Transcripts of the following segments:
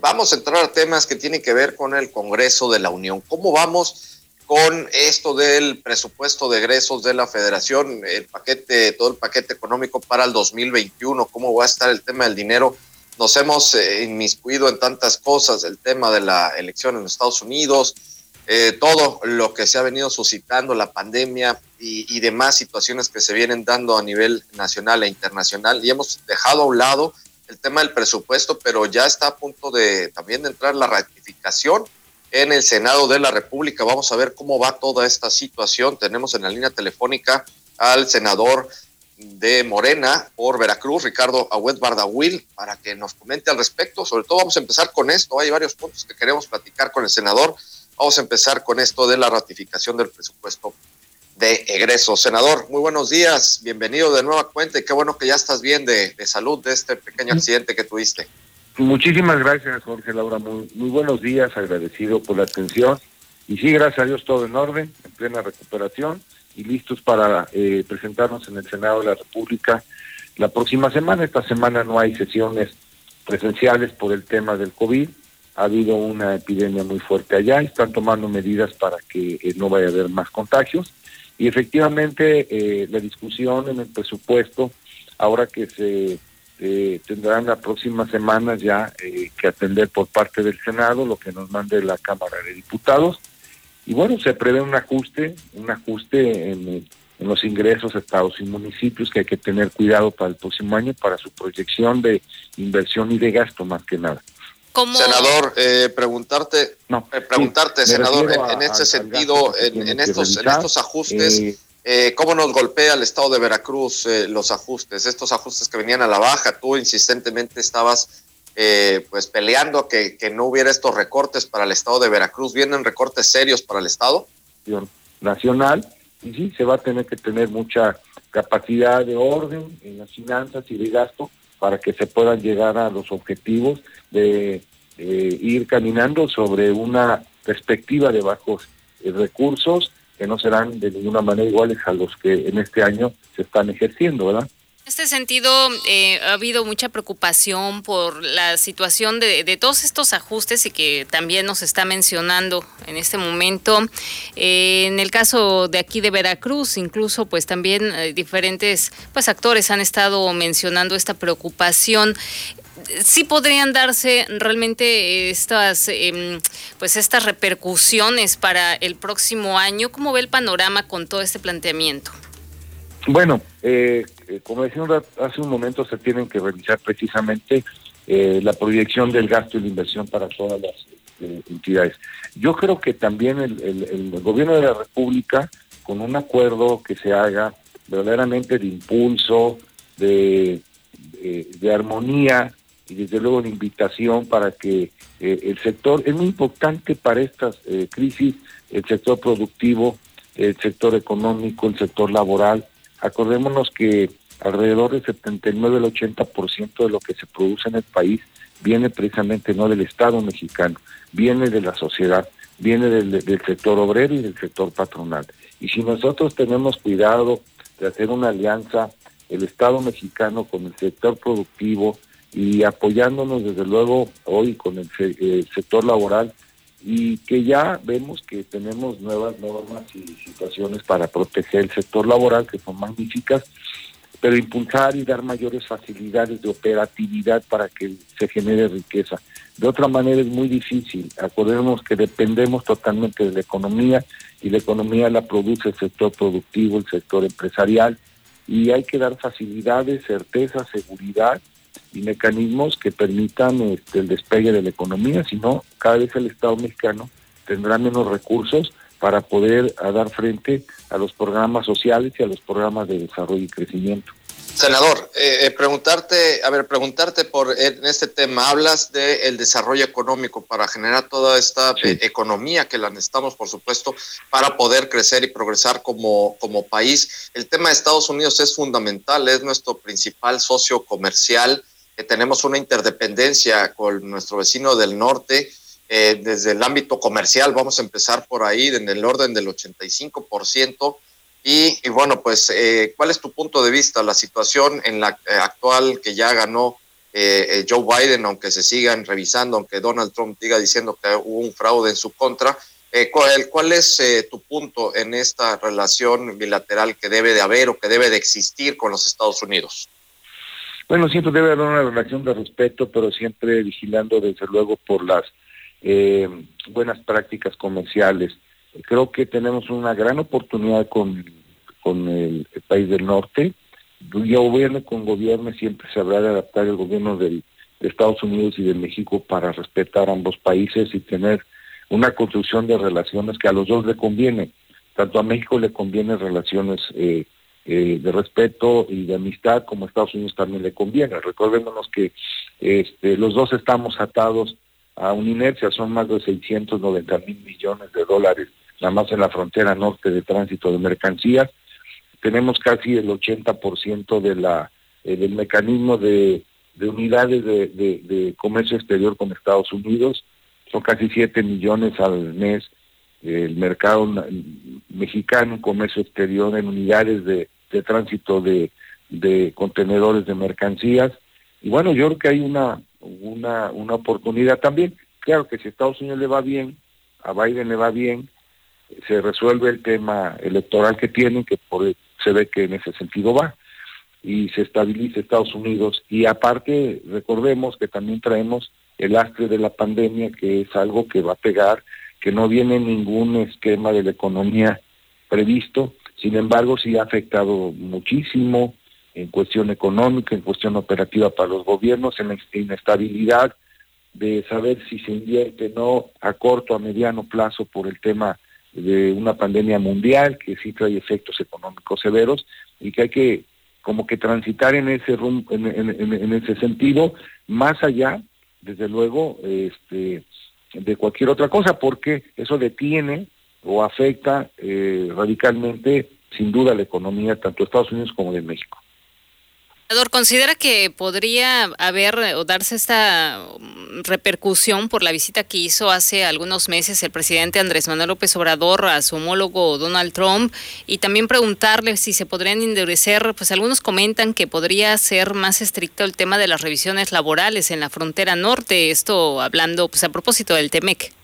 vamos a entrar a temas que tienen que ver con el Congreso de la Unión. ¿Cómo vamos con esto del presupuesto de egresos de la Federación, el paquete, todo el paquete económico para el 2021? ¿Cómo va a estar el tema del dinero? Nos hemos eh, inmiscuido en tantas cosas, el tema de la elección en Estados Unidos, eh, todo lo que se ha venido suscitando, la pandemia y, demás situaciones que se vienen dando a nivel nacional e internacional. Y hemos dejado a un lado el tema del presupuesto, pero ya está a punto de también de entrar la ratificación en el Senado de la República. Vamos a ver cómo va toda esta situación. Tenemos en la línea telefónica al senador de Morena por Veracruz, Ricardo Agüed Bardahuil, para que nos comente al respecto. Sobre todo vamos a empezar con esto. Hay varios puntos que queremos platicar con el senador. Vamos a empezar con esto de la ratificación del presupuesto de egreso. Senador, muy buenos días, bienvenido de nueva cuenta y qué bueno que ya estás bien de, salud de este pequeño accidente que tuviste. Muchísimas gracias, Jorge Laura. Muy, muy buenos días, agradecido por la atención. Y sí, gracias a Dios, todo en orden, en plena recuperación y listos para eh, presentarnos en el Senado de la República la próxima semana. Esta semana no hay sesiones presenciales por el tema del COVID ha habido una epidemia muy fuerte allá, están tomando medidas para que eh, no vaya a haber más contagios y efectivamente eh, la discusión en el presupuesto, ahora que se eh, tendrán las próximas semanas ya que atender por parte del Senado, lo que nos mande la Cámara de Diputados, y bueno, se prevé un ajuste, un ajuste en los ingresos estados y municipios que hay que tener cuidado para el próximo año, para su proyección de inversión y de gasto más que nada. Senador, eh, preguntarte, eh, preguntarte, senador, en, este sentido, en, estos, en estos ajustes, eh, eh, ¿cómo nos golpea el Estado de Veracruz los ajustes? Estos ajustes que venían a la baja, tú insistentemente estabas pues peleando que, que no hubiera estos recortes para el Estado de Veracruz. ¿Vienen recortes serios para el Estado? Nacional, y sí, se va a tener que tener mucha capacidad de orden en las finanzas y de gasto para que se puedan llegar a los objetivos de ir caminando sobre una perspectiva de bajos eh, recursos que no serán de ninguna manera iguales a los que en este año se están ejerciendo, ¿verdad? En este sentido, eh, ha habido mucha preocupación por la situación de, de, todos estos ajustes y que también nos está mencionando en este momento. Eh, en el caso de aquí de Veracruz, incluso pues también diferentes pues actores han estado mencionando esta preocupación sí podrían darse realmente estas, em, pues estas repercusiones para el próximo año. ¿Cómo ve el panorama con todo este planteamiento? Bueno, eh, eh, como decía hace un momento, se tienen que revisar precisamente eh, la proyección del gasto y la inversión para todas las entidades. Yo creo que también el, gobierno de la República, con un acuerdo que se haga verdaderamente de impulso, de, de armonía y desde luego la invitación para que eh, el sector, es muy importante para estas eh, crisis, el sector productivo, el sector económico, el sector laboral. Acordémonos que alrededor del 79 al 80% de lo que se produce en el país viene precisamente no del Estado mexicano, viene de la sociedad, viene del, del sector obrero y del sector patronal. Y si nosotros tenemos cuidado de hacer una alianza, el Estado mexicano con el sector productivo, y apoyándonos desde luego hoy con el, sector laboral y que ya vemos que tenemos nuevas normas y situaciones para proteger el sector laboral que son magníficas, pero impulsar y dar mayores facilidades de operatividad para que se genere riqueza. De otra manera es muy difícil. Acordemos que dependemos totalmente de la economía y la economía la produce el sector productivo, el sector empresarial y hay que dar facilidades, certeza, seguridad y mecanismos que permitan este, el despegue de la economía, si no, cada vez el Estado mexicano tendrá menos recursos para poder dar frente a los programas sociales y a los programas de desarrollo y crecimiento. Senador, eh, eh, preguntarte, a ver, preguntarte por en este tema, hablas del desarrollo económico para generar toda esta eh, economía que la necesitamos, por supuesto, para poder crecer y progresar como, como país. El tema de Estados Unidos es fundamental, es nuestro principal socio comercial tenemos una interdependencia con nuestro vecino del norte. Eh, desde el ámbito comercial, vamos a empezar por ahí, en el orden del 85%. Y, y bueno, pues, eh, ¿cuál es tu punto de vista? La situación en la eh, actual que ya ganó eh, Joe Biden, aunque se sigan revisando, aunque Donald Trump diga diciendo que hubo un fraude en su contra. ¿cuál, ¿Cuál es tu punto en esta relación bilateral que debe de haber o que debe de existir con los Estados Unidos? Bueno, siempre debe haber una relación de respeto, pero siempre vigilando desde luego por las buenas prácticas comerciales. Creo que tenemos una gran oportunidad con, con el, país del norte. Ya gobierne con gobierno siempre se habrá de adaptar el gobierno de Estados Unidos y de México para respetar ambos países y tener una construcción de relaciones que a los dos le conviene. Tanto a México le conviene relaciones eh, eh, de respeto y de amistad, como a Estados Unidos también le conviene. Recordémonos que este, los dos estamos atados a una inercia, son más de 690 mil millones de dólares nada más en la frontera norte de tránsito de mercancías. Tenemos casi el 80% de la, eh, del mecanismo de, unidades de, comercio exterior con Estados Unidos. Son casi 7 millones al mes el mercado mexicano, comercio exterior en unidades de, tránsito de, contenedores de mercancías. Y bueno, yo creo que hay una, una, una oportunidad también. Claro que si a Estados Unidos le va bien, a Biden le va bien, se resuelve el tema electoral que tienen, que por, se ve que en ese sentido va, y se estabiliza Estados Unidos. Y aparte, recordemos que también traemos el lastre de la pandemia, que es algo que va a pegar, que no viene ningún esquema de la economía previsto, sin embargo sí ha afectado muchísimo en cuestión económica, en cuestión operativa para los gobiernos, en la inestabilidad de saber si se invierte no a corto, a mediano plazo por el tema de una pandemia mundial que sí trae efectos económicos severos y que hay que como que transitar en ese en, ese sentido más allá desde luego este de cualquier otra cosa porque eso detiene o afecta eh, radicalmente sin duda la economía tanto de Estados Unidos como de México. ¿Considera que podría haber o darse esta mm, repercusión por la visita que hizo hace algunos meses el presidente Andrés Manuel López Obrador a su homólogo Donald Trump? Y también preguntarle si se podrían endurecer, pues algunos comentan que podría ser más estricto el tema de las revisiones laborales en la frontera norte, esto hablando pues a propósito del TEMEC.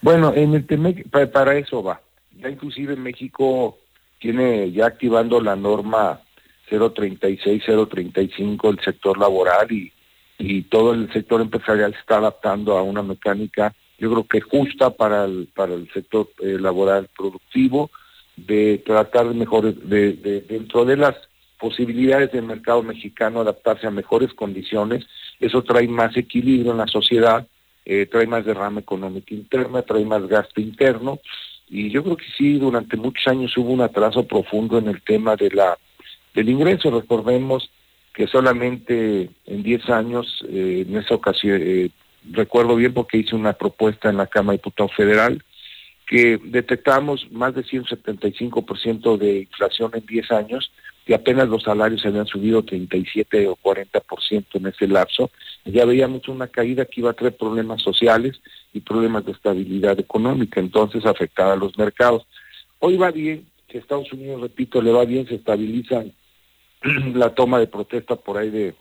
Bueno, en el TEMEC para eso va. Ya inclusive México tiene ya activando la norma 036, 035 el sector laboral y, y todo el sector empresarial se está adaptando a una mecánica, yo creo que justa para el, para el sector eh, laboral productivo, de tratar de mejores, de, dentro de las posibilidades del mercado mexicano adaptarse a mejores condiciones, eso trae más equilibrio en la sociedad, eh, trae más derrama económica interna, trae más gasto interno, y yo creo que sí, durante muchos años hubo un atraso profundo en el tema de la del ingreso. Recordemos que solamente en 10 años, eh, en esa ocasión, eh, recuerdo bien porque hice una propuesta en la Cámara de Diputados Federal, que detectamos más de 175% de inflación en 10 años y apenas los salarios habían subido 37 o 40% en ese lapso. Ya veíamos una caída que iba a traer problemas sociales y problemas de estabilidad económica, entonces afectaba a los mercados. Hoy va bien, que Estados Unidos, repito, le va bien, se estabilizan la toma de protesta por ahí de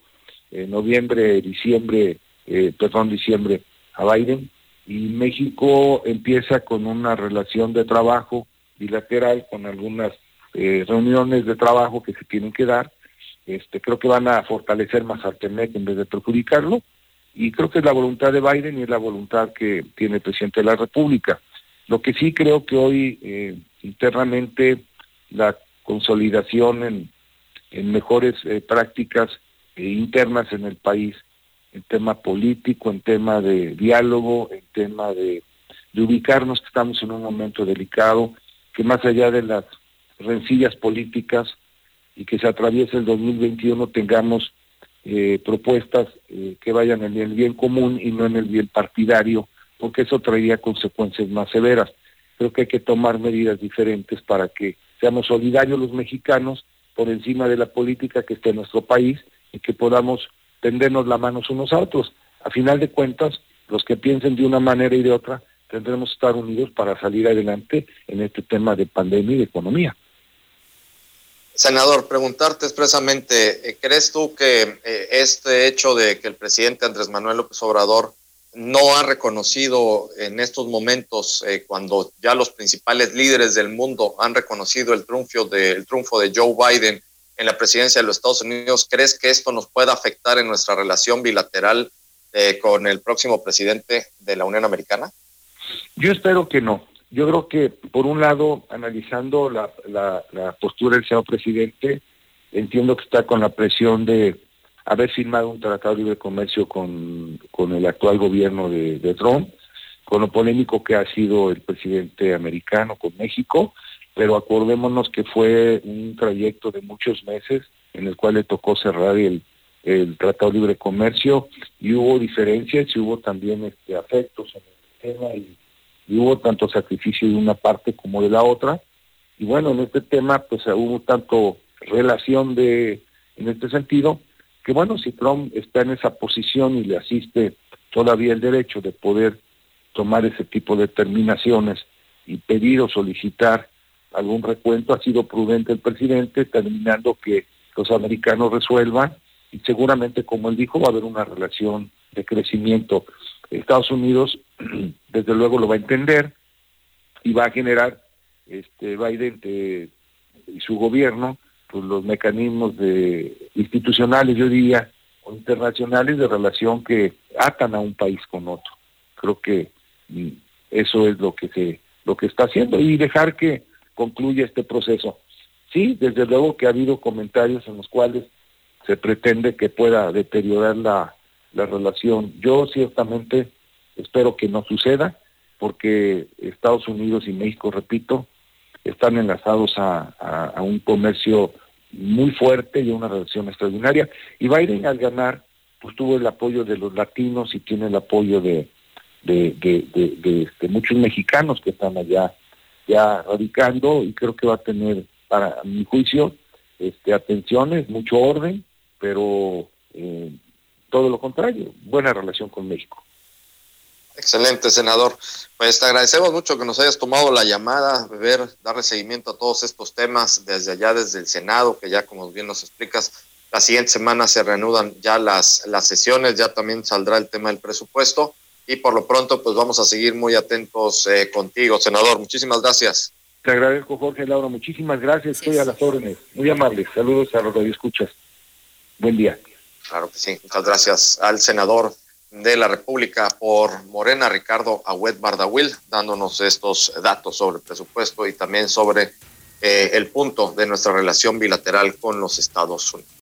eh, noviembre, diciembre, eh, perdón, diciembre a Biden y México empieza con una relación de trabajo bilateral con algunas eh, reuniones de trabajo que se tienen que dar. Este, creo que van a fortalecer más al TEMEC en vez de perjudicarlo y creo que es la voluntad de Biden y es la voluntad que tiene el presidente de la República. Lo que sí creo que hoy internamente la consolidación en en mejores eh, prácticas eh, internas en el país, en tema político, en tema de diálogo, en tema de, ubicarnos que estamos en un momento delicado, que más allá de las rencillas políticas y que se atraviese el 2021 tengamos eh, propuestas que vayan en el bien común y no en el bien partidario, porque eso traería consecuencias más severas. Creo que hay que tomar medidas diferentes para que seamos solidarios los mexicanos por encima de la política que esté en nuestro país y que podamos tendernos la mano unos a otros. A final de cuentas, los que piensen de una manera y de otra, tendremos que estar unidos para salir adelante en este tema de pandemia y de economía. Senador, preguntarte expresamente, eh, ¿crees tú que eh, este hecho de que el presidente Andrés Manuel López Obrador no ha reconocido en estos momentos, eh, cuando ya los principales líderes del mundo han reconocido el triunfo, de, el triunfo de Joe Biden en la presidencia de los Estados Unidos, ¿crees que esto nos pueda afectar en nuestra relación bilateral con el próximo presidente de la Unión Americana? Yo espero que no. Yo creo que, por un lado, analizando la, la, postura del señor presidente, entiendo que está con la presión de haber firmado un tratado de libre comercio con, con el actual gobierno de, Trump, con lo polémico que ha sido el presidente americano con México, pero acordémonos que fue un trayecto de muchos meses en el cual le tocó cerrar el, el tratado de libre comercio y hubo diferencias y hubo también este, afectos en el tema y y hubo tanto sacrificio de una parte como de la otra. Y bueno, en este tema pues hubo tanto relación de en este sentido que bueno, si Trump está en esa posición y le asiste todavía el derecho de poder tomar ese tipo de determinaciones y pedir o solicitar algún recuento, ha sido prudente el presidente, terminando que los americanos resuelvan y seguramente, como él dijo, va a haber una relación de crecimiento. Estados Unidos, desde luego, lo va a entender y va a generar este Biden eh, y su gobierno pues los mecanismos de institucionales, yo diría, o internacionales de relación que atan a un país con otro. Creo que mm, eso es lo que se lo que está haciendo y dejar que concluya este proceso. Sí, desde luego que ha habido comentarios en los cuales se pretende que pueda deteriorar la la relación. Yo ciertamente espero que no suceda, porque Estados Unidos y México, repito, están enlazados a, un comercio muy fuerte y una relación extraordinaria. Y Biden al ganar, pues tuvo el apoyo de los latinos y tiene el apoyo de, muchos mexicanos que están allá radicando y creo que va a tener, para mi juicio, este, atenciones, mucho orden, pero eh, todo lo contrario, buena relación con México. Excelente, senador. Pues te agradecemos mucho que nos hayas tomado la llamada, ver, darle seguimiento a todos estos temas desde allá, desde el Senado, que ya como bien nos explicas, la siguiente semana se reanudan ya las, las sesiones, ya también saldrá el tema del presupuesto y por lo pronto pues vamos a seguir muy atentos eh, contigo, senador. Muchísimas gracias. Te agradezco, Jorge Laura. Muchísimas gracias. Estoy a las órdenes. Muy amable. Saludos a los escuchas. Buen día. Claro que sí. Muchas gracias al senador de la República por Morena, Ricardo Agüet Bardawil, dándonos estos datos sobre el presupuesto y también sobre eh, el punto de nuestra relación bilateral con los Estados Unidos.